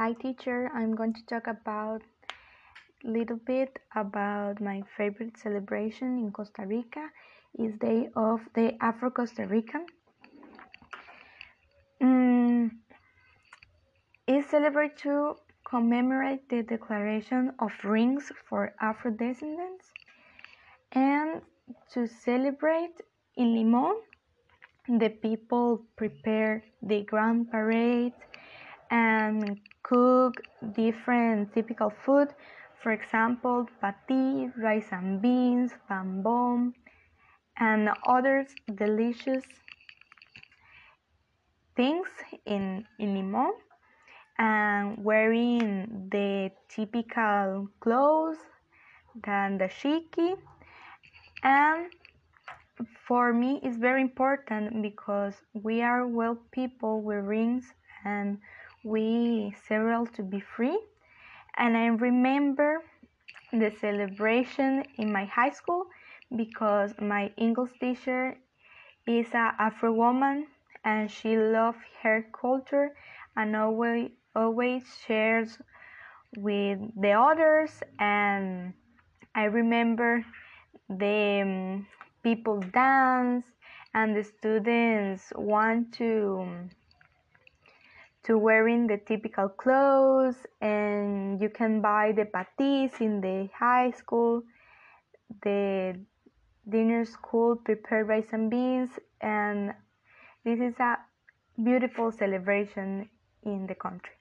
Hi teacher, I'm going to talk about little bit about my favorite celebration in Costa Rica is Day of the Afro-Costa Rican. Mm, it's celebrated to commemorate the declaration of rings for Afro-descendants and to celebrate in Limon the people prepare the grand parade and cook different typical food. For example, pati, rice and beans, pambon, and other delicious things in, in Limon. And wearing the typical clothes, than the shiki. And for me, it's very important because we are well people with rings and we several to be free. And I remember the celebration in my high school because my English teacher is a Afro woman and she loves her culture and always always shares with the others. And I remember the um, people dance and the students want to to wearing the typical clothes and you can buy the patis in the high school the dinner school prepared rice and beans and this is a beautiful celebration in the country